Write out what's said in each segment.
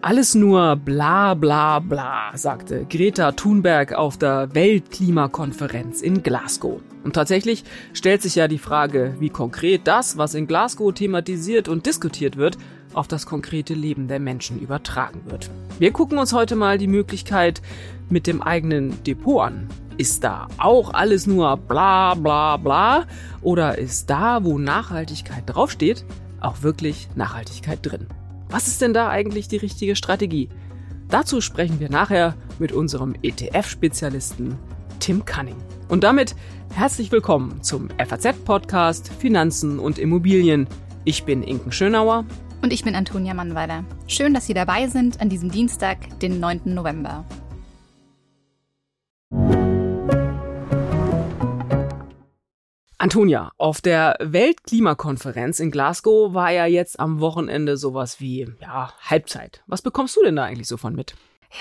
Alles nur bla bla bla, sagte Greta Thunberg auf der Weltklimakonferenz in Glasgow. Und tatsächlich stellt sich ja die Frage, wie konkret das, was in Glasgow thematisiert und diskutiert wird, auf das konkrete Leben der Menschen übertragen wird. Wir gucken uns heute mal die Möglichkeit mit dem eigenen Depot an. Ist da auch alles nur bla bla bla? Oder ist da, wo Nachhaltigkeit draufsteht, auch wirklich Nachhaltigkeit drin? Was ist denn da eigentlich die richtige Strategie? Dazu sprechen wir nachher mit unserem ETF-Spezialisten Tim Cunning. Und damit herzlich willkommen zum FAZ-Podcast Finanzen und Immobilien. Ich bin Inken Schönauer. Und ich bin Antonia Mannweiler. Schön, dass Sie dabei sind an diesem Dienstag, den 9. November. Antonia, auf der Weltklimakonferenz in Glasgow war ja jetzt am Wochenende sowas wie, ja, Halbzeit. Was bekommst du denn da eigentlich so von mit?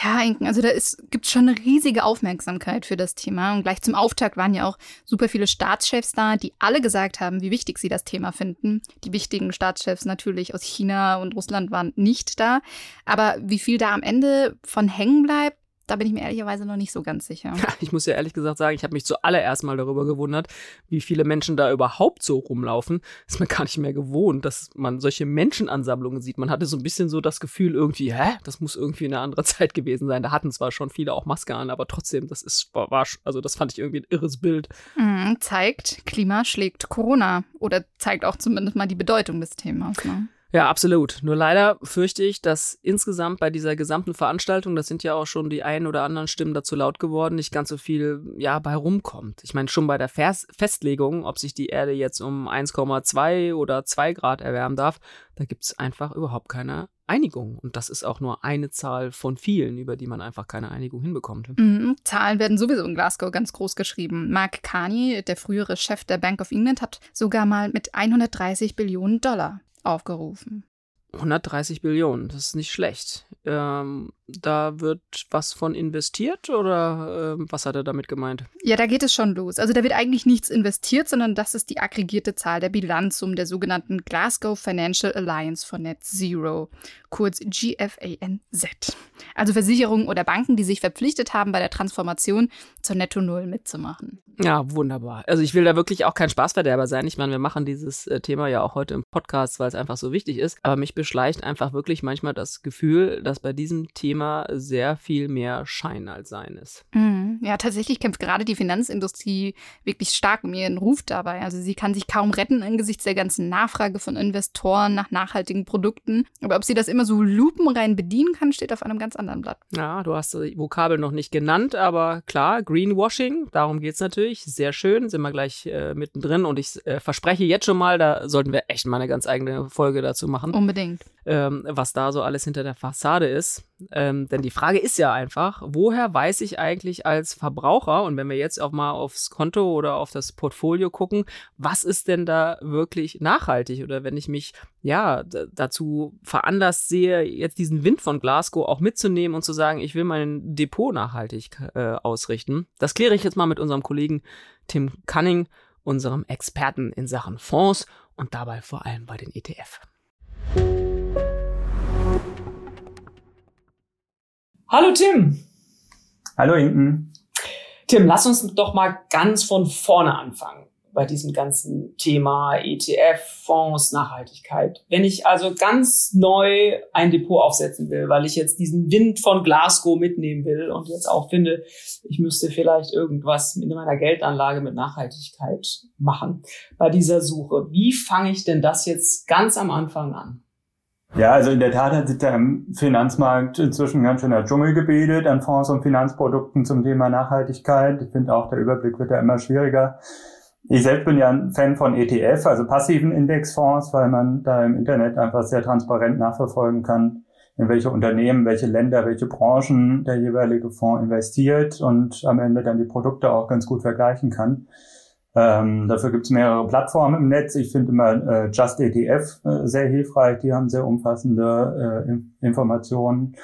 Ja, Inken, also da gibt schon eine riesige Aufmerksamkeit für das Thema. Und gleich zum Auftakt waren ja auch super viele Staatschefs da, die alle gesagt haben, wie wichtig sie das Thema finden. Die wichtigen Staatschefs natürlich aus China und Russland waren nicht da. Aber wie viel da am Ende von hängen bleibt, da bin ich mir ehrlicherweise noch nicht so ganz sicher. Ich muss ja ehrlich gesagt sagen, ich habe mich zuallererst mal darüber gewundert, wie viele Menschen da überhaupt so rumlaufen. Ist mir gar nicht mehr gewohnt, dass man solche Menschenansammlungen sieht. Man hatte so ein bisschen so das Gefühl irgendwie, hä, das muss irgendwie eine andere Zeit gewesen sein. Da hatten zwar schon viele auch Maske an, aber trotzdem, das ist, war, also das fand ich irgendwie ein irres Bild. Mhm, zeigt, Klima schlägt Corona oder zeigt auch zumindest mal die Bedeutung des Themas. Ne? Ja, absolut. Nur leider fürchte ich, dass insgesamt bei dieser gesamten Veranstaltung, das sind ja auch schon die ein oder anderen Stimmen dazu laut geworden, nicht ganz so viel ja bei rumkommt. Ich meine, schon bei der Vers Festlegung, ob sich die Erde jetzt um 1,2 oder 2 Grad erwärmen darf, da gibt's einfach überhaupt keine Einigung. Und das ist auch nur eine Zahl von vielen, über die man einfach keine Einigung hinbekommt. Mhm, Zahlen werden sowieso in Glasgow ganz groß geschrieben. Mark Carney, der frühere Chef der Bank of England, hat sogar mal mit 130 Billionen Dollar aufgerufen. 130 Billionen, das ist nicht schlecht. Ähm, da wird was von investiert oder äh, was hat er damit gemeint? Ja, da geht es schon los. Also da wird eigentlich nichts investiert, sondern das ist die aggregierte Zahl der Bilanzsummen der sogenannten Glasgow Financial Alliance for Net Zero, kurz GFANZ. Also Versicherungen oder Banken, die sich verpflichtet haben, bei der Transformation zur Netto Null mitzumachen. Ja, wunderbar. Also ich will da wirklich auch kein Spaßverderber sein. Ich meine, wir machen dieses äh, Thema ja auch heute im Podcast, weil es einfach so wichtig ist. Aber mich beschleicht einfach wirklich manchmal das Gefühl, dass bei diesem Thema sehr viel mehr Schein als Sein ist. Mhm. Ja, tatsächlich kämpft gerade die Finanzindustrie wirklich stark um ihren Ruf dabei. Also sie kann sich kaum retten angesichts der ganzen Nachfrage von Investoren nach nachhaltigen Produkten. Aber ob sie das immer so lupenrein bedienen kann, steht auf einem ganz anderen Blatt. Ja, du hast die Vokabel noch nicht genannt, aber klar, Greenwashing, darum geht es natürlich natürlich. Sehr schön, sind wir gleich äh, mittendrin. Und ich äh, verspreche jetzt schon mal, da sollten wir echt mal eine ganz eigene Folge dazu machen. Unbedingt. Ähm, was da so alles hinter der Fassade ist. Ähm, denn die Frage ist ja einfach, woher weiß ich eigentlich als Verbraucher, und wenn wir jetzt auch mal aufs Konto oder auf das Portfolio gucken, was ist denn da wirklich nachhaltig? Oder wenn ich mich ja dazu veranlasst sehe, jetzt diesen Wind von Glasgow auch mitzunehmen und zu sagen, ich will mein Depot nachhaltig äh, ausrichten. Das kläre ich jetzt mal mit unserem Kollegen Tim Cunning, unserem Experten in Sachen Fonds und dabei vor allem bei den ETF. Hallo Tim. Hallo Inken. Tim, lass uns doch mal ganz von vorne anfangen bei diesem ganzen Thema ETF, Fonds, Nachhaltigkeit. Wenn ich also ganz neu ein Depot aufsetzen will, weil ich jetzt diesen Wind von Glasgow mitnehmen will und jetzt auch finde, ich müsste vielleicht irgendwas mit meiner Geldanlage mit Nachhaltigkeit machen bei dieser Suche. Wie fange ich denn das jetzt ganz am Anfang an? Ja, also in der Tat hat sich im Finanzmarkt inzwischen ganz schön der Dschungel gebildet an Fonds und Finanzprodukten zum Thema Nachhaltigkeit. Ich finde auch, der Überblick wird ja immer schwieriger. Ich selbst bin ja ein Fan von ETF, also passiven Indexfonds, weil man da im Internet einfach sehr transparent nachverfolgen kann, in welche Unternehmen, welche Länder, welche Branchen der jeweilige Fonds investiert und am Ende dann die Produkte auch ganz gut vergleichen kann. Ähm, dafür gibt es mehrere Plattformen im Netz. Ich finde immer äh, Just ETF äh, sehr hilfreich. Die haben sehr umfassende äh, Informationen.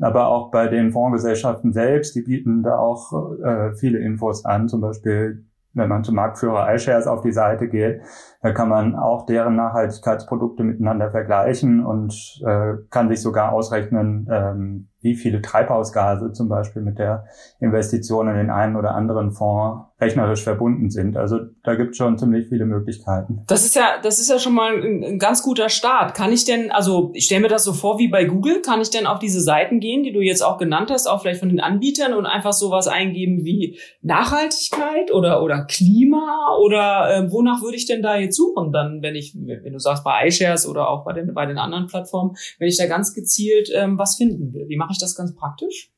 Aber auch bei den Fondsgesellschaften selbst, die bieten da auch äh, viele Infos an. Zum Beispiel, wenn man zum Marktführer iShares auf die Seite geht, Da kann man auch deren Nachhaltigkeitsprodukte miteinander vergleichen und äh, kann sich sogar ausrechnen, ähm, wie viele Treibhausgase zum Beispiel mit der Investition in den einen oder anderen Fonds rechnerisch verbunden sind. Also da gibt es schon ziemlich viele Möglichkeiten. Das ist ja, das ist ja schon mal ein, ein ganz guter Start. Kann ich denn, also ich stelle mir das so vor wie bei Google, kann ich denn auf diese Seiten gehen, die du jetzt auch genannt hast, auch vielleicht von den Anbietern und einfach sowas eingeben wie Nachhaltigkeit oder oder Klima oder äh, wonach würde ich denn da jetzt suchen? Dann, wenn ich, wenn du sagst bei iShares oder auch bei den bei den anderen Plattformen, wenn ich da ganz gezielt ähm, was finden will, wie mache ich das ganz praktisch?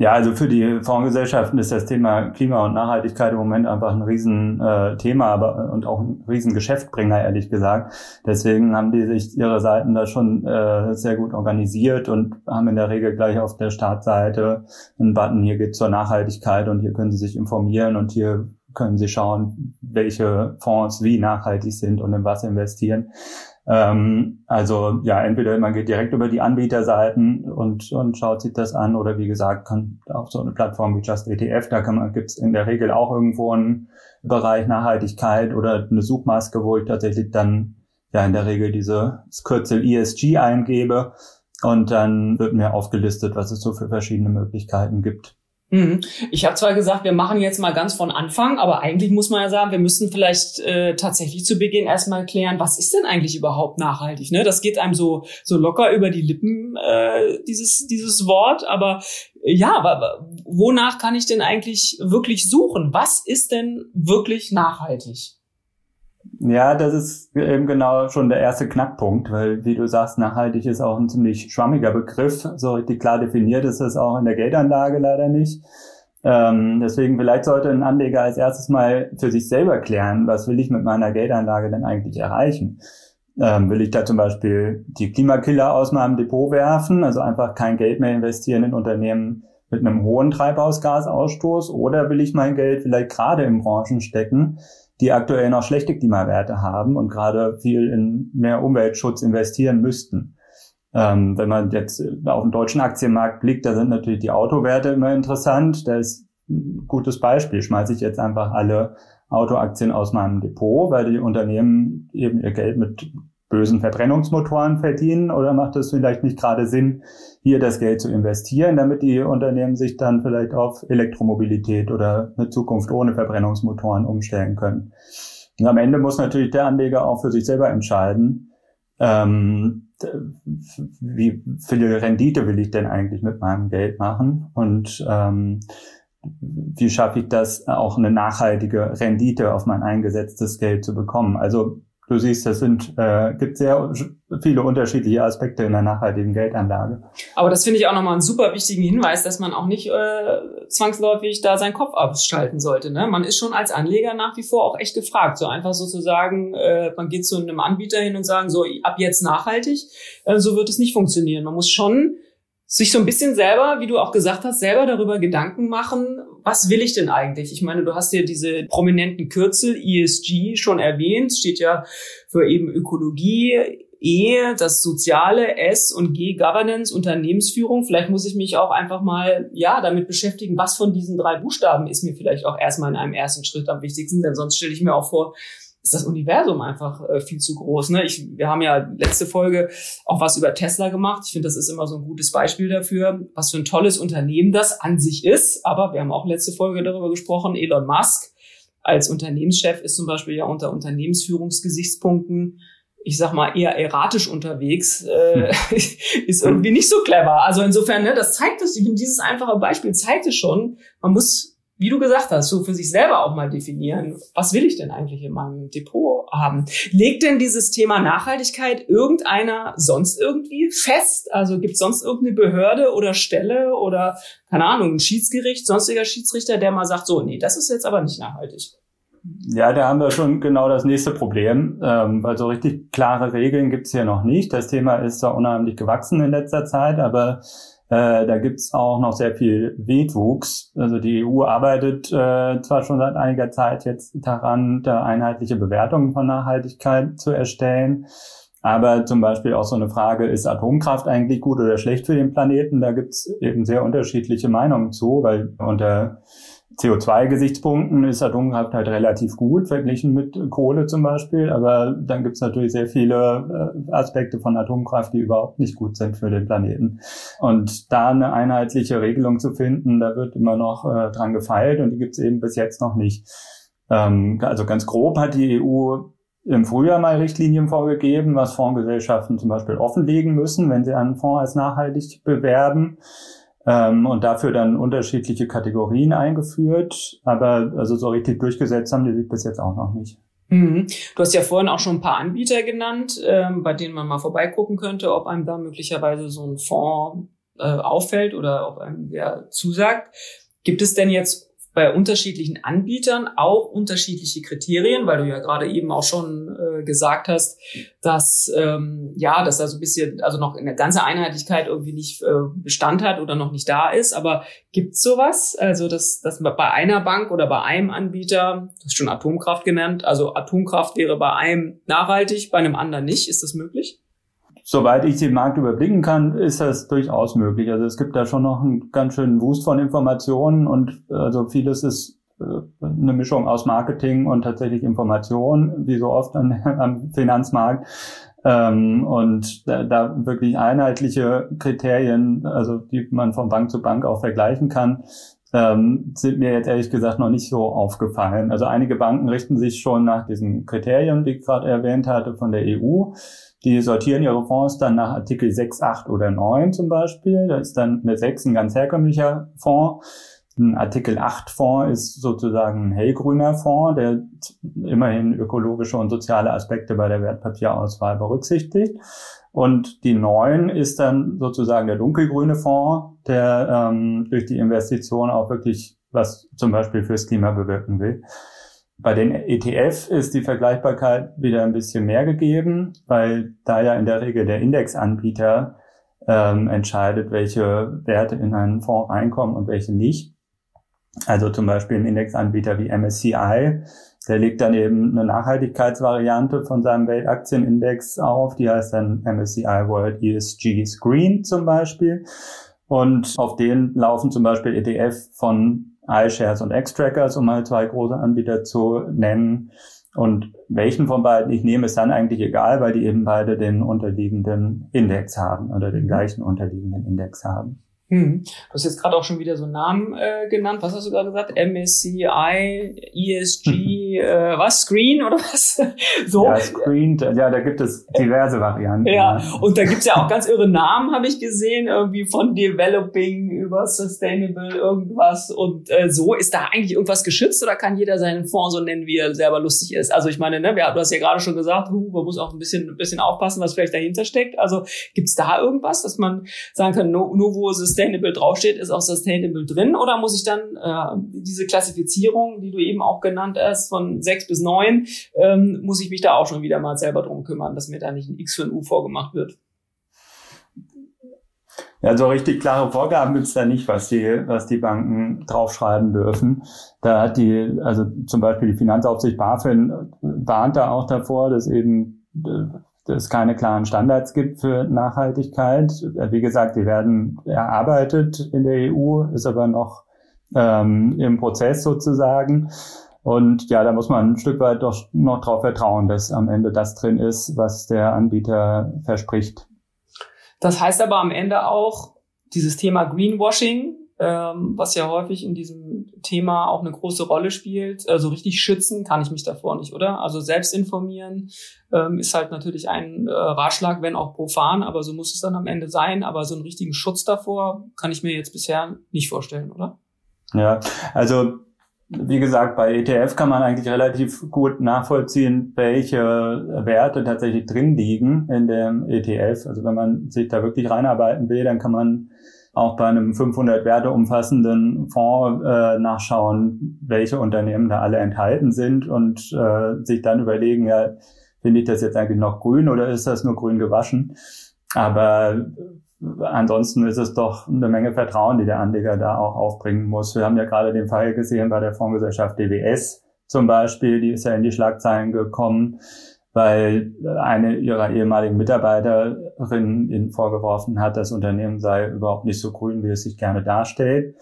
Ja, also für die Fondsgesellschaften ist das Thema Klima und Nachhaltigkeit im Moment einfach ein Riesenthema äh, Thema, aber und auch ein Riesengeschäftbringer, ehrlich gesagt. Deswegen haben die sich ihre Seiten da schon äh, sehr gut organisiert und haben in der Regel gleich auf der Startseite einen Button, hier geht zur Nachhaltigkeit und hier können Sie sich informieren und hier können Sie schauen, welche Fonds wie nachhaltig sind und in was investieren. Ähm, also ja, entweder man geht direkt über die Anbieterseiten und, und schaut sich das an oder wie gesagt, kann auf so eine Plattform wie Just ETF, da kann man, gibt's in der Regel auch irgendwo einen Bereich Nachhaltigkeit oder eine Suchmaske, wo ich tatsächlich dann ja in der Regel diese Kürzel ESG eingebe und dann wird mir aufgelistet, was es so für verschiedene Möglichkeiten gibt. Mhm. Ich habe zwar gesagt, wir machen jetzt mal ganz von Anfang, aber eigentlich muss man ja sagen, wir müssen vielleicht äh, tatsächlich zu Beginn erstmal klären, was ist denn eigentlich überhaupt nachhaltig? Ne? Das geht einem so so locker über die Lippen äh, dieses dieses Wort, aber äh, ja, aber wonach kann ich denn eigentlich wirklich suchen? Was ist denn wirklich nachhaltig? Ja, das ist eben genau schon der erste Knackpunkt, weil, wie du sagst, nachhaltig ist auch ein ziemlich schwammiger Begriff. So richtig klar definiert ist es auch in der Geldanlage leider nicht. Ähm, deswegen vielleicht sollte ein Anleger als erstes mal für sich selber klären, was will ich mit meiner Geldanlage denn eigentlich erreichen? Ähm, will ich da zum Beispiel die Klimakiller aus meinem Depot werfen, also einfach kein Geld mehr investieren in Unternehmen mit einem hohen Treibhausgasausstoß oder will ich mein Geld vielleicht gerade in Branchen stecken, die aktuell noch schlechte Klimawerte haben und gerade viel in mehr Umweltschutz investieren müssten. Ähm, wenn man jetzt auf den deutschen Aktienmarkt blickt, da sind natürlich die Autowerte immer interessant. Da ist ein gutes Beispiel. Schmeiße ich jetzt einfach alle Autoaktien aus meinem Depot, weil die Unternehmen eben ihr Geld mit bösen Verbrennungsmotoren verdienen oder macht es vielleicht nicht gerade Sinn, hier das Geld zu investieren, damit die Unternehmen sich dann vielleicht auf Elektromobilität oder eine Zukunft ohne Verbrennungsmotoren umstellen können. Und am Ende muss natürlich der Anleger auch für sich selber entscheiden, ähm, wie viel Rendite will ich denn eigentlich mit meinem Geld machen und ähm, wie schaffe ich das, auch eine nachhaltige Rendite auf mein eingesetztes Geld zu bekommen. Also du siehst, es sind, äh, gibt sehr viele unterschiedliche Aspekte in der nachhaltigen Geldanlage. Aber das finde ich auch nochmal einen super wichtigen Hinweis, dass man auch nicht äh, zwangsläufig da seinen Kopf abschalten sollte. Ne? Man ist schon als Anleger nach wie vor auch echt gefragt. So einfach sozusagen, äh, man geht zu einem Anbieter hin und sagen, so ab jetzt nachhaltig, äh, so wird es nicht funktionieren. Man muss schon sich so ein bisschen selber, wie du auch gesagt hast, selber darüber Gedanken machen, was will ich denn eigentlich? Ich meine, du hast ja diese prominenten Kürzel ESG schon erwähnt, steht ja für eben Ökologie, E, das Soziale, S und G, Governance, Unternehmensführung. Vielleicht muss ich mich auch einfach mal, ja, damit beschäftigen, was von diesen drei Buchstaben ist mir vielleicht auch erstmal in einem ersten Schritt am wichtigsten, denn sonst stelle ich mir auch vor, ist das Universum einfach äh, viel zu groß. Ne? Ich, wir haben ja letzte Folge auch was über Tesla gemacht. Ich finde, das ist immer so ein gutes Beispiel dafür, was für ein tolles Unternehmen das an sich ist. Aber wir haben auch letzte Folge darüber gesprochen, Elon Musk als Unternehmenschef ist zum Beispiel ja unter Unternehmensführungsgesichtspunkten ich sag mal, eher erratisch unterwegs, äh, ist irgendwie nicht so clever. Also insofern, ne, das zeigt es, dieses einfache Beispiel zeigt es schon, man muss wie du gesagt hast, so für sich selber auch mal definieren, was will ich denn eigentlich in meinem Depot haben? Legt denn dieses Thema Nachhaltigkeit irgendeiner sonst irgendwie fest? Also gibt es sonst irgendeine Behörde oder Stelle oder, keine Ahnung, ein Schiedsgericht, sonstiger Schiedsrichter, der mal sagt, so, nee, das ist jetzt aber nicht nachhaltig? Ja, da haben wir schon genau das nächste Problem, ähm, weil so richtig klare Regeln gibt's hier noch nicht. Das Thema ist zwar unheimlich gewachsen in letzter Zeit, aber äh, da gibt's auch noch sehr viel Wegwuchs. Also die EU arbeitet äh, zwar schon seit einiger Zeit jetzt daran, da einheitliche Bewertungen von Nachhaltigkeit zu erstellen. Aber zum Beispiel auch so eine Frage, ist Atomkraft eigentlich gut oder schlecht für den Planeten? Da gibt's eben sehr unterschiedliche Meinungen zu, weil unter CO2-Gesichtspunkten ist Atomkraft halt relativ gut verglichen mit Kohle zum Beispiel, aber dann gibt es natürlich sehr viele äh, Aspekte von Atomkraft, die überhaupt nicht gut sind für den Planeten. Und da eine einheitliche Regelung zu finden, da wird immer noch äh, dran gefeilt und die gibt es eben bis jetzt noch nicht. Ähm, also ganz grob hat die EU im Frühjahr mal Richtlinien vorgegeben, was Fondsgesellschaften zum Beispiel offenlegen müssen, wenn sie einen Fonds als nachhaltig bewerben ähm, und dafür dann unterschiedliche Kategorien eingeführt. Aber also so richtig durchgesetzt haben die sich bis jetzt auch noch nicht. Mhm. Du hast ja vorhin auch schon ein paar Anbieter genannt, ähm, bei denen man mal vorbeigucken könnte, ob einem da möglicherweise so ein Fonds äh, auffällt oder ob einem der zusagt. Gibt es denn jetzt bei unterschiedlichen Anbietern auch unterschiedliche Kriterien, weil du ja gerade eben auch schon äh, gesagt hast, dass ähm, ja, dass da so ein bisschen, also noch eine ganze Einheitlichkeit irgendwie nicht äh, Bestand hat oder noch nicht da ist. Aber gibt's sowas? Also dass, dass bei einer Bank oder bei einem Anbieter, du hast schon Atomkraft genannt, also Atomkraft wäre bei einem nachhaltig, bei einem anderen nicht. Ist das möglich? Soweit ich den Markt überblicken kann, ist das durchaus möglich. Also es gibt da schon noch einen ganz schönen Wust von Informationen und also vieles ist äh, eine Mischung aus Marketing und tatsächlich Information, wie so oft an, am Finanzmarkt. Ähm, und da, da wirklich einheitliche Kriterien, also die man von Bank zu Bank auch vergleichen kann, ähm, sind mir jetzt ehrlich gesagt noch nicht so aufgefallen. Also einige Banken richten sich schon nach diesen Kriterien, die ich gerade erwähnt hatte, von der EU. Die sortieren ihre Fonds dann nach Artikel 6, 8 oder 9 zum Beispiel. Da ist dann eine 6 ein ganz herkömmlicher Fonds. Ein Artikel 8 Fonds ist sozusagen ein hellgrüner Fonds, der immerhin ökologische und soziale Aspekte bei der Wertpapierauswahl berücksichtigt. Und die 9 ist dann sozusagen der dunkelgrüne Fonds, der ähm, durch die Investition auch wirklich was zum Beispiel fürs Klima bewirken will. Bei den ETF ist die Vergleichbarkeit wieder ein bisschen mehr gegeben, weil da ja in der Regel der Indexanbieter ähm, entscheidet, welche Werte in einen Fonds reinkommen und welche nicht. Also zum Beispiel ein Indexanbieter wie MSCI, der legt dann eben eine Nachhaltigkeitsvariante von seinem Weltaktienindex auf, die heißt dann MSCI World ESG Screen zum Beispiel. Und auf den laufen zum Beispiel ETF von iShares und Xtrackers, um mal zwei große Anbieter zu nennen. Und welchen von beiden ich nehme, ist dann eigentlich egal, weil die eben beide den unterliegenden Index haben oder den gleichen unterliegenden Index haben. Hm. Du hast jetzt gerade auch schon wieder so einen Namen äh, genannt. Was hast du gerade gesagt? MSCI, ESG, äh, was? Screen oder was? so. Ja, Screen, ja, da gibt es diverse Varianten. Ja, ja. und da gibt's ja auch ganz irre Namen, habe ich gesehen, irgendwie von Developing über Sustainable irgendwas und äh, so. Ist da eigentlich irgendwas geschützt oder kann jeder seinen Fonds so nennen, wie er selber lustig ist? Also ich meine, ne, du hast ja gerade schon gesagt, uh, man muss auch ein bisschen, ein bisschen aufpassen, was vielleicht dahinter steckt. Also gibt's da irgendwas, dass man sagen kann, nur, nur wo Sustainable draufsteht, ist auch Sustainable drin? Oder muss ich dann äh, diese Klassifizierung, die du eben auch genannt hast, von sechs bis neun, ähm, muss ich mich da auch schon wieder mal selber drum kümmern, dass mir da nicht ein X für ein U vorgemacht wird? Ja, so richtig klare Vorgaben gibt's da nicht, was die, was die Banken draufschreiben dürfen. Da hat die, also zum Beispiel die Finanzaufsicht BaFin warnt da auch davor, dass eben äh, es keine klaren Standards gibt für Nachhaltigkeit. Wie gesagt, die werden erarbeitet in der EU, ist aber noch ähm, im Prozess sozusagen. Und ja, da muss man ein Stück weit doch noch darauf vertrauen, dass am Ende das drin ist, was der Anbieter verspricht. Das heißt aber am Ende auch, dieses Thema Greenwashing ähm, was ja häufig in diesem Thema auch eine große Rolle spielt. Also richtig schützen kann ich mich davor nicht, oder? Also selbst informieren ähm, ist halt natürlich ein äh, Ratschlag, wenn auch profan, aber so muss es dann am Ende sein. Aber so einen richtigen Schutz davor kann ich mir jetzt bisher nicht vorstellen, oder? Ja, also wie gesagt, bei ETF kann man eigentlich relativ gut nachvollziehen, welche Werte tatsächlich drin liegen in dem ETF. Also wenn man sich da wirklich reinarbeiten will, dann kann man auch bei einem 500 Werte umfassenden Fonds äh, nachschauen, welche Unternehmen da alle enthalten sind und äh, sich dann überlegen, ja, finde ich das jetzt eigentlich noch grün oder ist das nur grün gewaschen? Aber ansonsten ist es doch eine Menge Vertrauen, die der Anleger da auch aufbringen muss. Wir haben ja gerade den Fall gesehen bei der Fondsgesellschaft DWS zum Beispiel, die ist ja in die Schlagzeilen gekommen weil eine ihrer ehemaligen Mitarbeiterinnen ihnen vorgeworfen hat, das Unternehmen sei überhaupt nicht so grün, wie es sich gerne darstellt.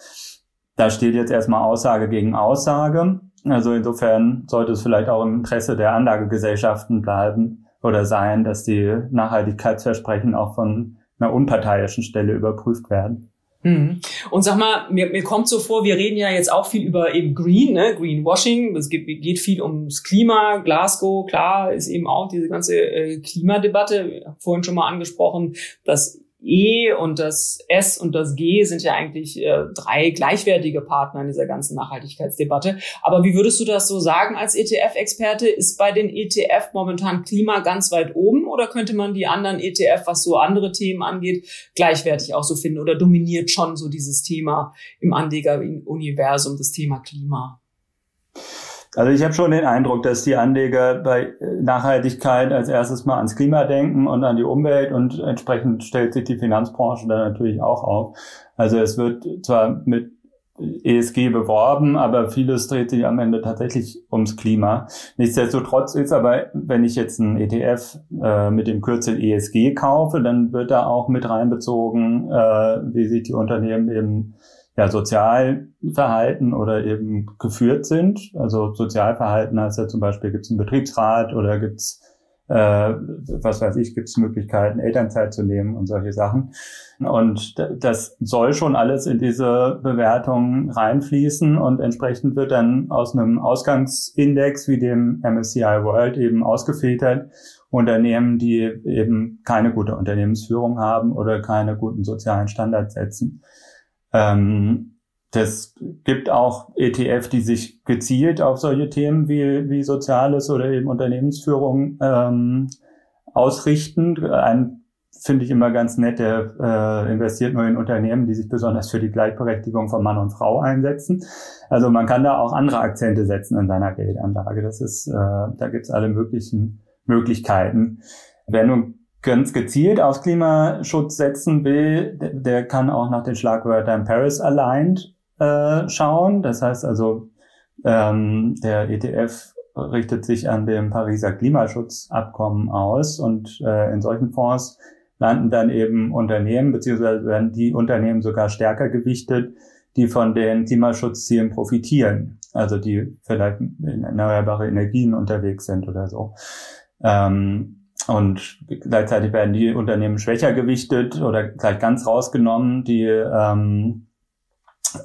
da steht jetzt erstmal Aussage gegen Aussage. Also insofern sollte es vielleicht auch im Interesse der Anlagegesellschaften bleiben oder sein, dass die Nachhaltigkeitsversprechen auch von einer unparteiischen Stelle überprüft werden. Mhm. Und sag mal, mir, mir kommt so vor, wir reden ja jetzt auch viel über eben Green, ne? Greenwashing. Es geht, geht viel ums Klima, Glasgow, klar, ist eben auch diese ganze äh, Klimadebatte, vorhin schon mal angesprochen, dass E und das S und das G sind ja eigentlich äh, drei gleichwertige Partner in dieser ganzen Nachhaltigkeitsdebatte. Aber wie würdest du das so sagen als ETF-Experte? Ist bei den ETF momentan Klima ganz weit oben oder könnte man die anderen ETF, was so andere Themen angeht, gleichwertig auch so finden oder dominiert schon so dieses Thema im Anlegeruniversum, das Thema Klima? Also ich habe schon den Eindruck, dass die Anleger bei Nachhaltigkeit als erstes mal ans Klima denken und an die Umwelt und entsprechend stellt sich die Finanzbranche da natürlich auch auf. Also es wird zwar mit ESG beworben, aber vieles dreht sich am Ende tatsächlich ums Klima. Nichtsdestotrotz ist aber, wenn ich jetzt einen ETF äh, mit dem Kürzel ESG kaufe, dann wird da auch mit reinbezogen, äh, wie sich die Unternehmen eben ja, Sozialverhalten oder eben geführt sind. Also Sozialverhalten heißt ja zum Beispiel, gibt es einen Betriebsrat oder gibt es, äh, was weiß ich, gibt es Möglichkeiten, Elternzeit zu nehmen und solche Sachen. Und das soll schon alles in diese Bewertung reinfließen und entsprechend wird dann aus einem Ausgangsindex wie dem MSCI World eben ausgefiltert Unternehmen, die eben keine gute Unternehmensführung haben oder keine guten sozialen Standards setzen. Ähm, das gibt auch ETF, die sich gezielt auf solche Themen wie, wie Soziales oder eben Unternehmensführung ähm, ausrichten. Ein finde ich immer ganz nett, der äh, investiert nur in Unternehmen, die sich besonders für die Gleichberechtigung von Mann und Frau einsetzen. Also man kann da auch andere Akzente setzen in seiner Geldanlage. Das ist, äh, da gibt's alle möglichen Möglichkeiten. Wer nun ganz gezielt auf Klimaschutz setzen will, der, kann auch nach den Schlagwörtern Paris Aligned äh, schauen. Das heißt also, ähm, der ETF richtet sich an dem Pariser Klimaschutzabkommen aus und äh, in solchen Fonds landen dann eben Unternehmen, beziehungsweise werden die Unternehmen sogar stärker gewichtet, die von den Klimaschutzzielen profitieren, also die vielleicht in erneuerbare Energien unterwegs sind oder so. Ähm, und gleichzeitig werden die Unternehmen schwächer gewichtet oder gleich ganz rausgenommen, die ähm,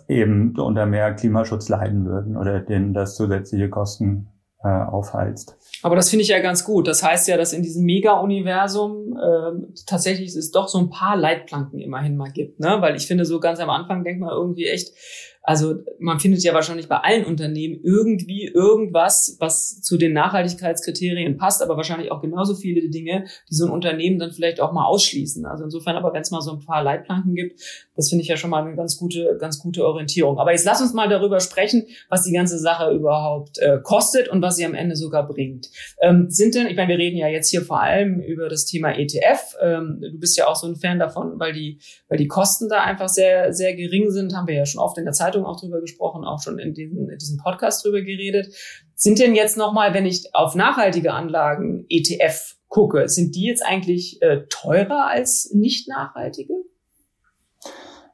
eben unter mehr Klimaschutz leiden würden oder denen das zusätzliche Kosten äh, aufheizt. Aber das finde ich ja ganz gut. Das heißt ja, dass in diesem Mega-Universum äh, tatsächlich es doch so ein paar Leitplanken immerhin mal gibt. Ne? Weil ich finde, so ganz am Anfang denkt man irgendwie echt, also man findet ja wahrscheinlich bei allen Unternehmen irgendwie irgendwas, was zu den Nachhaltigkeitskriterien passt, aber wahrscheinlich auch genauso viele Dinge, die so ein Unternehmen dann vielleicht auch mal ausschließen. Also insofern aber, wenn es mal so ein paar Leitplanken gibt, das finde ich ja schon mal eine ganz gute, ganz gute Orientierung. Aber jetzt lass uns mal darüber sprechen, was die ganze Sache überhaupt äh, kostet und was sie am Ende sogar bringt. Ähm, sind denn, ich meine, wir reden ja jetzt hier vor allem über das Thema ETF. Ähm, du bist ja auch so ein Fan davon, weil die, weil die Kosten da einfach sehr, sehr gering sind, haben wir ja schon oft in der Zeit Zeitung auch drüber gesprochen, auch schon in diesem, in diesem Podcast drüber geredet. Sind denn jetzt nochmal, wenn ich auf nachhaltige Anlagen ETF gucke, sind die jetzt eigentlich äh, teurer als nicht nachhaltige?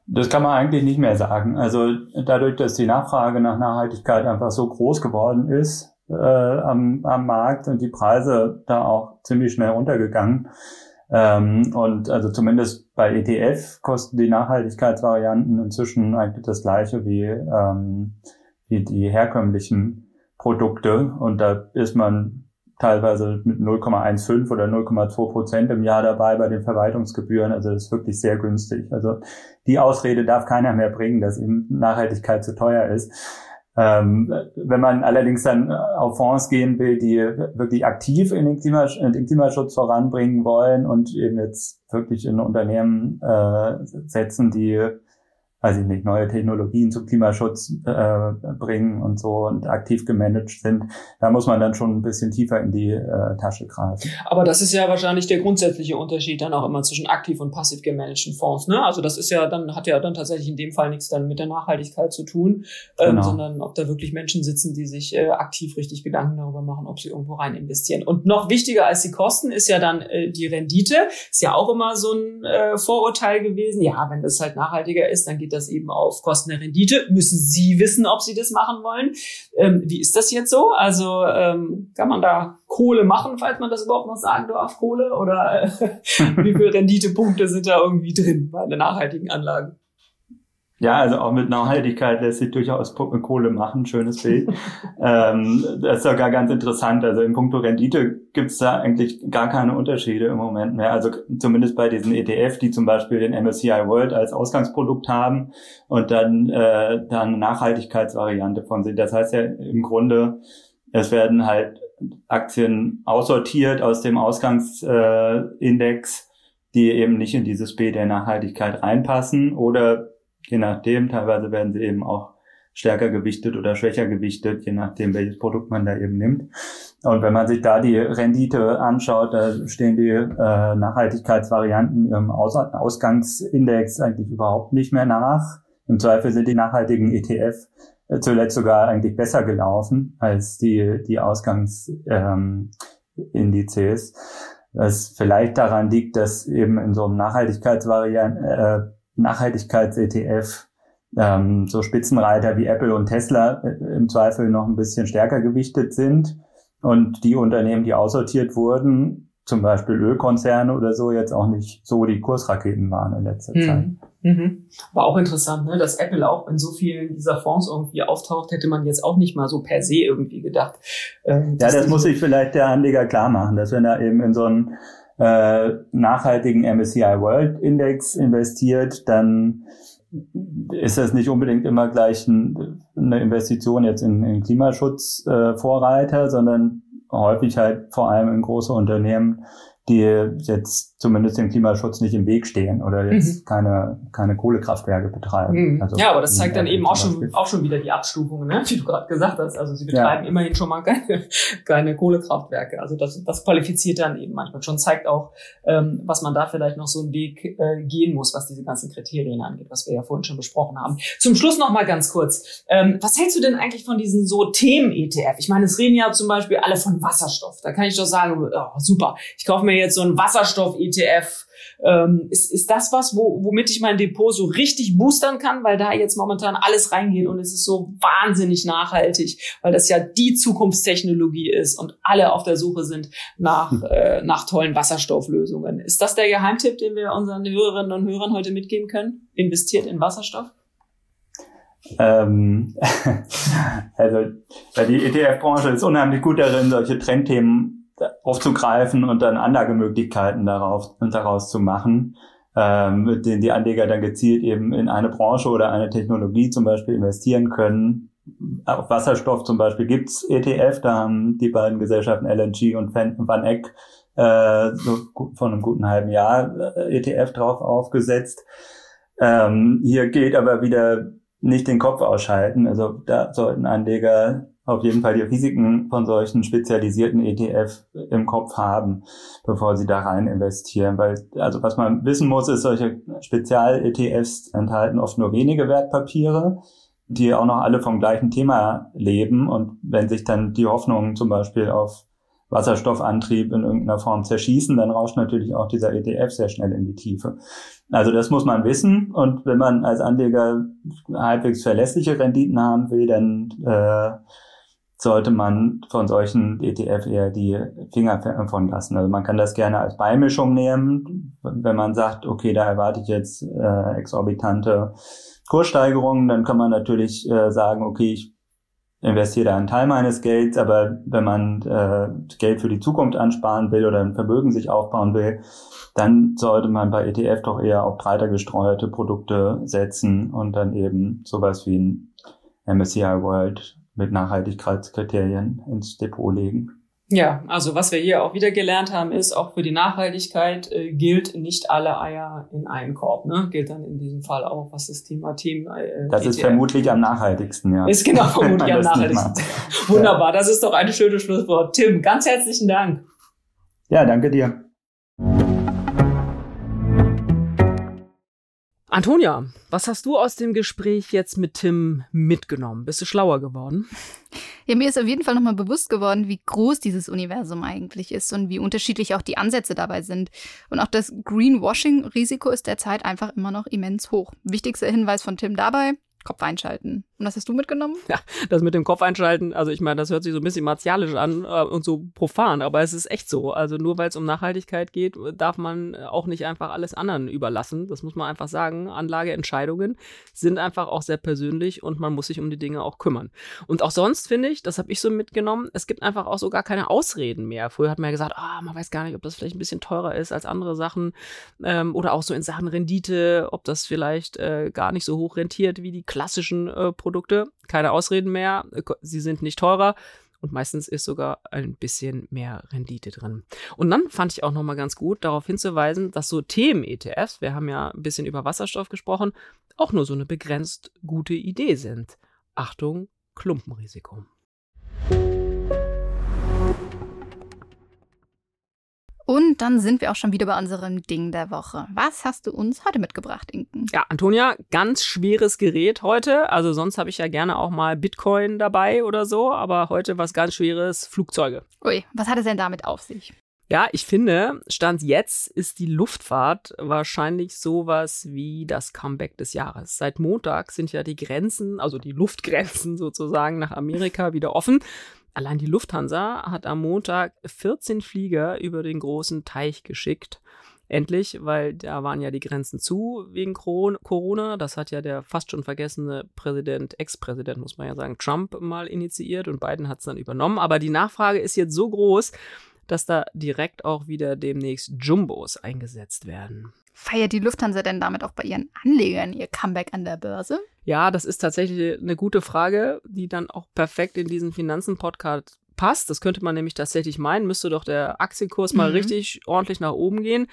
Das kann man eigentlich nicht mehr sagen. Also dadurch, dass die Nachfrage nach Nachhaltigkeit einfach so groß geworden ist äh, am, am Markt und die Preise da auch ziemlich schnell runtergegangen, ähm, und also zumindest bei ETF kosten die Nachhaltigkeitsvarianten inzwischen eigentlich das gleiche wie, ähm, wie die herkömmlichen Produkte. Und da ist man teilweise mit 0,15 oder 0,2 Prozent im Jahr dabei bei den Verwaltungsgebühren. Also das ist wirklich sehr günstig. Also die Ausrede darf keiner mehr bringen, dass eben Nachhaltigkeit zu teuer ist. Ähm, wenn man allerdings dann auf Fonds gehen will, die wirklich aktiv in den, Klimasch den Klimaschutz voranbringen wollen und eben jetzt wirklich in Unternehmen äh, setzen, die weiß ich nicht, neue Technologien zum Klimaschutz äh, bringen und so und aktiv gemanagt sind, da muss man dann schon ein bisschen tiefer in die äh, Tasche greifen. Aber das ist ja wahrscheinlich der grundsätzliche Unterschied dann auch immer zwischen aktiv und passiv gemanagten Fonds. Ne? Also das ist ja dann, hat ja dann tatsächlich in dem Fall nichts dann mit der Nachhaltigkeit zu tun, ähm, genau. sondern ob da wirklich Menschen sitzen, die sich äh, aktiv richtig Gedanken darüber machen, ob sie irgendwo rein investieren. Und noch wichtiger als die Kosten ist ja dann äh, die Rendite. Ist ja auch immer so ein äh, Vorurteil gewesen. Ja, wenn das halt nachhaltiger ist, dann geht geht das eben auf Kosten der Rendite. Müssen Sie wissen, ob Sie das machen wollen. Ähm, wie ist das jetzt so? Also ähm, kann man da Kohle machen, falls man das überhaupt noch sagen darf, Kohle? Oder äh, wie viele Renditepunkte sind da irgendwie drin bei einer nachhaltigen Anlage? Ja, also auch mit Nachhaltigkeit lässt sich durchaus Kohle machen, schönes Bild. ähm, das ist sogar ganz interessant. Also in puncto Rendite gibt es da eigentlich gar keine Unterschiede im Moment mehr. Also zumindest bei diesen ETF, die zum Beispiel den MSCI World als Ausgangsprodukt haben und dann, äh, dann eine Nachhaltigkeitsvariante von sind. Das heißt ja im Grunde, es werden halt Aktien aussortiert aus dem Ausgangsindex, äh, die eben nicht in dieses B der Nachhaltigkeit reinpassen oder je nachdem. Teilweise werden sie eben auch stärker gewichtet oder schwächer gewichtet, je nachdem, welches Produkt man da eben nimmt. Und wenn man sich da die Rendite anschaut, da stehen die äh, Nachhaltigkeitsvarianten im Aus Ausgangsindex eigentlich überhaupt nicht mehr nach. Im Zweifel sind die nachhaltigen ETF äh, zuletzt sogar eigentlich besser gelaufen als die, die Ausgangsindizes. Ähm, was vielleicht daran liegt, dass eben in so einem Nachhaltigkeitsvariant, äh, Nachhaltigkeits-ETF ähm, so Spitzenreiter wie Apple und Tesla äh, im Zweifel noch ein bisschen stärker gewichtet sind und die Unternehmen, die aussortiert wurden, zum Beispiel Ölkonzerne oder so, jetzt auch nicht so die Kursraketen waren in letzter mhm. Zeit. Mhm. War auch interessant, ne? dass Apple auch in so vielen dieser Fonds irgendwie auftaucht, hätte man jetzt auch nicht mal so per se irgendwie gedacht. Ähm, ja, das muss sich vielleicht der Anleger klar machen, dass wenn er eben in so einen äh, nachhaltigen MSCI World Index investiert, dann ist das nicht unbedingt immer gleich ein, eine Investition jetzt in, in Klimaschutzvorreiter, äh, sondern häufig halt vor allem in große Unternehmen, die jetzt zumindest dem Klimaschutz nicht im Weg stehen oder jetzt mhm. keine, keine Kohlekraftwerke betreiben. Mhm. Also ja, aber das zeigt dann eben auch schon, auch schon wieder die Abstufungen, ne? wie du gerade gesagt hast. Also sie betreiben ja. immerhin schon mal keine, keine Kohlekraftwerke. Also das, das qualifiziert dann eben manchmal schon, zeigt auch, ähm, was man da vielleicht noch so einen Weg äh, gehen muss, was diese ganzen Kriterien angeht, was wir ja vorhin schon besprochen haben. Zum Schluss noch mal ganz kurz. Ähm, was hältst du denn eigentlich von diesen so Themen-ETF? Ich meine, es reden ja zum Beispiel alle von Wasserstoff. Da kann ich doch sagen, oh, super, ich kaufe mir jetzt so einen Wasserstoff-ETF ähm, ist, ist das was, wo, womit ich mein Depot so richtig boostern kann, weil da jetzt momentan alles reingeht und es ist so wahnsinnig nachhaltig, weil das ja die Zukunftstechnologie ist und alle auf der Suche sind nach, hm. äh, nach tollen Wasserstofflösungen. Ist das der Geheimtipp, den wir unseren Hörerinnen und Hörern heute mitgeben können? Investiert in Wasserstoff? Ähm, also die ETF-Branche ist unheimlich gut darin, solche Trendthemen aufzugreifen und dann Anlagemöglichkeiten darauf und daraus zu machen, ähm, mit denen die Anleger dann gezielt eben in eine Branche oder eine Technologie zum Beispiel investieren können. Auf Wasserstoff zum Beispiel gibt's ETF, da haben die beiden Gesellschaften LNG und Van Eck äh, so von einem guten halben Jahr äh, ETF drauf aufgesetzt. Ähm, hier gilt aber wieder nicht den Kopf ausschalten. Also da sollten Anleger auf jeden Fall die Risiken von solchen spezialisierten ETF im Kopf haben, bevor sie da rein investieren. Weil, also was man wissen muss, ist, solche Spezial-ETFs enthalten oft nur wenige Wertpapiere, die auch noch alle vom gleichen Thema leben. Und wenn sich dann die Hoffnungen zum Beispiel auf Wasserstoffantrieb in irgendeiner Form zerschießen, dann rauscht natürlich auch dieser ETF sehr schnell in die Tiefe. Also das muss man wissen. Und wenn man als Anleger halbwegs verlässliche Renditen haben will, dann äh, sollte man von solchen ETF eher die Finger von lassen. Also man kann das gerne als Beimischung nehmen, wenn man sagt, okay, da erwarte ich jetzt äh, exorbitante Kurssteigerungen, dann kann man natürlich äh, sagen, okay, ich investiere da einen Teil meines Gelds, aber wenn man äh, Geld für die Zukunft ansparen will oder ein Vermögen sich aufbauen will, dann sollte man bei ETF doch eher auf breiter gestreute Produkte setzen und dann eben sowas wie ein MSCI World mit Nachhaltigkeitskriterien ins Depot legen. Ja, also was wir hier auch wieder gelernt haben, ist, auch für die Nachhaltigkeit äh, gilt nicht alle Eier in einen Korb. Ne? Gilt dann in diesem Fall auch, was das Thema Themen. Äh, das ist vermutlich am nachhaltigsten, ja. Ist genau vermutlich am nachhaltigsten. Wunderbar, das ist doch ein schönes Schlusswort. Tim, ganz herzlichen Dank. Ja, danke dir. Antonia, was hast du aus dem Gespräch jetzt mit Tim mitgenommen? Bist du schlauer geworden? Ja, mir ist auf jeden Fall nochmal bewusst geworden, wie groß dieses Universum eigentlich ist und wie unterschiedlich auch die Ansätze dabei sind. Und auch das Greenwashing-Risiko ist derzeit einfach immer noch immens hoch. Wichtigster Hinweis von Tim dabei, Kopf einschalten. Und was hast du mitgenommen? Ja, das mit dem Kopf einschalten, also ich meine, das hört sich so ein bisschen martialisch an äh, und so profan, aber es ist echt so. Also nur weil es um Nachhaltigkeit geht, darf man auch nicht einfach alles anderen überlassen. Das muss man einfach sagen. Anlageentscheidungen sind einfach auch sehr persönlich und man muss sich um die Dinge auch kümmern. Und auch sonst finde ich, das habe ich so mitgenommen, es gibt einfach auch so gar keine Ausreden mehr. Früher hat man ja gesagt, ah, man weiß gar nicht, ob das vielleicht ein bisschen teurer ist als andere Sachen ähm, oder auch so in Sachen Rendite, ob das vielleicht äh, gar nicht so hoch rentiert wie die klassischen äh, Produkte. Keine Ausreden mehr. Sie sind nicht teurer. Und meistens ist sogar ein bisschen mehr Rendite drin. Und dann fand ich auch nochmal ganz gut, darauf hinzuweisen, dass so Themen-ETFs, wir haben ja ein bisschen über Wasserstoff gesprochen, auch nur so eine begrenzt gute Idee sind. Achtung, Klumpenrisiko. Und dann sind wir auch schon wieder bei unserem Ding der Woche. Was hast du uns heute mitgebracht, Inken? Ja, Antonia, ganz schweres Gerät heute. Also sonst habe ich ja gerne auch mal Bitcoin dabei oder so, aber heute was ganz schweres, Flugzeuge. Ui, was hat es denn damit auf sich? Ja, ich finde, Stand jetzt ist die Luftfahrt wahrscheinlich sowas wie das Comeback des Jahres. Seit Montag sind ja die Grenzen, also die Luftgrenzen sozusagen nach Amerika wieder offen. Allein die Lufthansa hat am Montag 14 Flieger über den großen Teich geschickt. Endlich, weil da waren ja die Grenzen zu wegen Corona. Das hat ja der fast schon vergessene Präsident, Ex-Präsident, muss man ja sagen, Trump mal initiiert und Biden hat es dann übernommen. Aber die Nachfrage ist jetzt so groß, dass da direkt auch wieder demnächst Jumbos eingesetzt werden. Feiert die Lufthansa denn damit auch bei ihren Anlegern ihr Comeback an der Börse? Ja, das ist tatsächlich eine gute Frage, die dann auch perfekt in diesen Finanzen-Podcast passt. Das könnte man nämlich tatsächlich meinen, müsste doch der Aktienkurs mhm. mal richtig ordentlich nach oben gehen.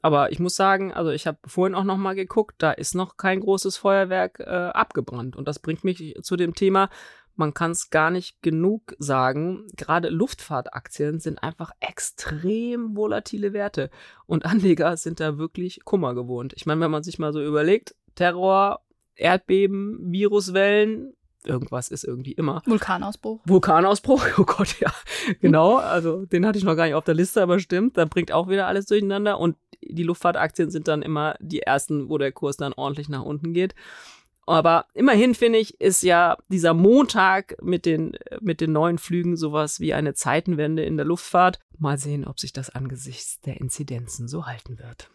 Aber ich muss sagen, also ich habe vorhin auch noch mal geguckt, da ist noch kein großes Feuerwerk äh, abgebrannt. Und das bringt mich zu dem Thema, man kann es gar nicht genug sagen. Gerade Luftfahrtaktien sind einfach extrem volatile Werte. Und Anleger sind da wirklich Kummer gewohnt. Ich meine, wenn man sich mal so überlegt, Terror, Erdbeben, Viruswellen, irgendwas ist irgendwie immer. Vulkanausbruch. Vulkanausbruch, oh Gott, ja. Genau, also den hatte ich noch gar nicht auf der Liste, aber stimmt, da bringt auch wieder alles durcheinander. Und die Luftfahrtaktien sind dann immer die ersten, wo der Kurs dann ordentlich nach unten geht. Aber immerhin finde ich, ist ja dieser Montag mit den, mit den neuen Flügen sowas wie eine Zeitenwende in der Luftfahrt. Mal sehen, ob sich das angesichts der Inzidenzen so halten wird.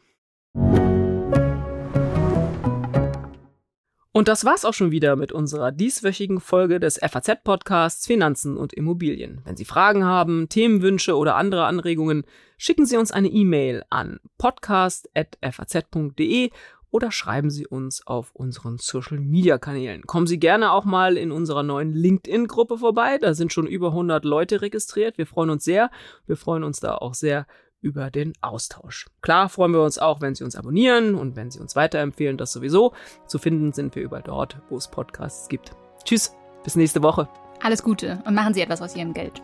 Und das war's auch schon wieder mit unserer dieswöchigen Folge des FAZ-Podcasts Finanzen und Immobilien. Wenn Sie Fragen haben, Themenwünsche oder andere Anregungen, schicken Sie uns eine E-Mail an podcast.faz.de oder schreiben Sie uns auf unseren Social Media Kanälen. Kommen Sie gerne auch mal in unserer neuen LinkedIn Gruppe vorbei. Da sind schon über 100 Leute registriert. Wir freuen uns sehr. Wir freuen uns da auch sehr über den Austausch. Klar freuen wir uns auch, wenn Sie uns abonnieren und wenn Sie uns weiterempfehlen, das sowieso. Zu finden sind wir überall dort, wo es Podcasts gibt. Tschüss, bis nächste Woche. Alles Gute und machen Sie etwas aus Ihrem Geld.